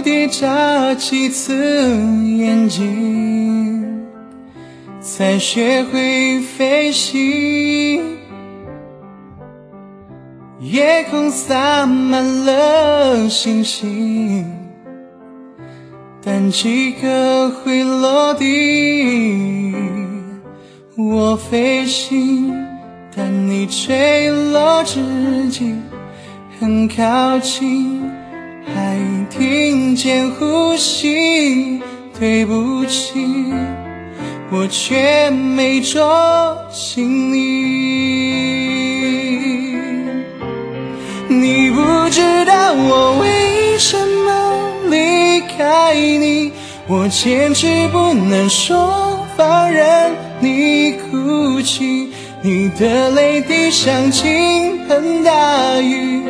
蝴蝶眨几次眼睛，才学会飞行。夜空洒满了星星，但几颗会落地。我飞行，但你坠落之际很靠近，还听见呼吸。对不起，我却没捉紧你。你不知道我为什么离开你，我坚持不能说放任你哭泣。你的泪滴像倾盆大雨，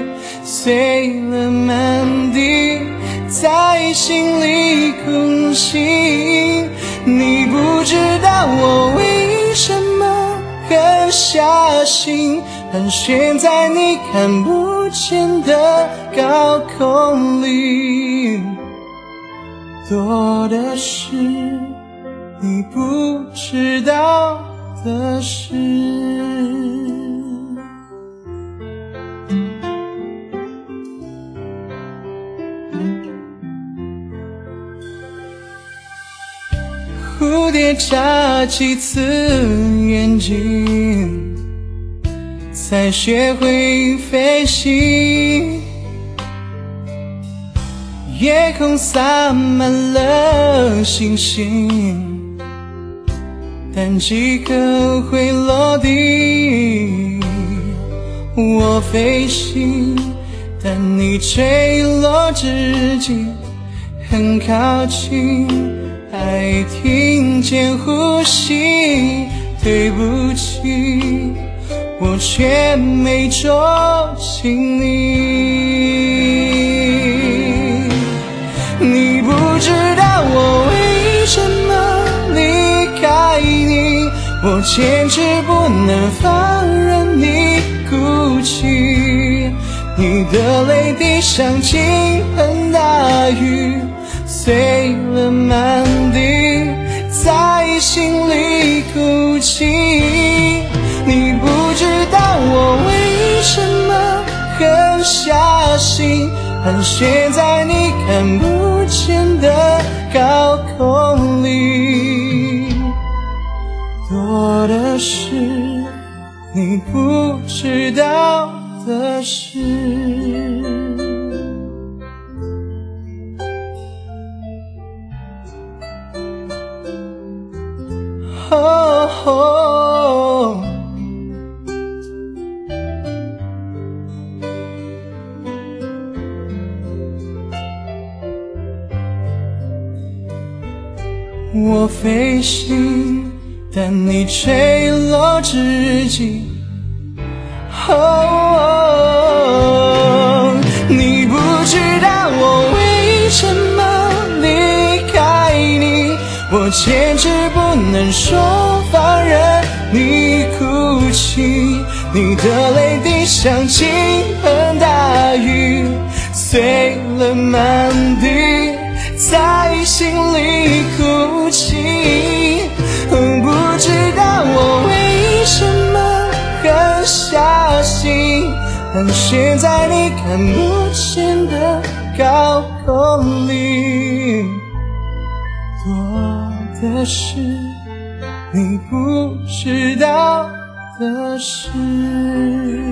碎了满地，在心里空心。你不知道我为什么狠下心。盘旋在你看不见的高空里，多的是你不知道的事。蝴蝶眨几次眼睛。才学会飞行，夜空洒满了星星，但几颗会落地。我飞行，但你坠落之际很靠近，听见呼吸。对不起。我却没捉紧你，你不知道我为什么离开你，我坚持不能放任你哭泣，你的泪滴像倾盆大雨，碎了满地，在心里哭泣。你不知道我为什么狠下心，盘旋在你看不见的高空里，多的是你不知道的事。我飞行，但你坠落之际，哦，你不知道我为什么离开你，我坚持不能说放任你哭泣，你的泪滴像倾盆大雨，碎了满地。在心里哭泣，不知道我为什么狠下心，盘旋在你看不见的高空里，的事你不知道的事。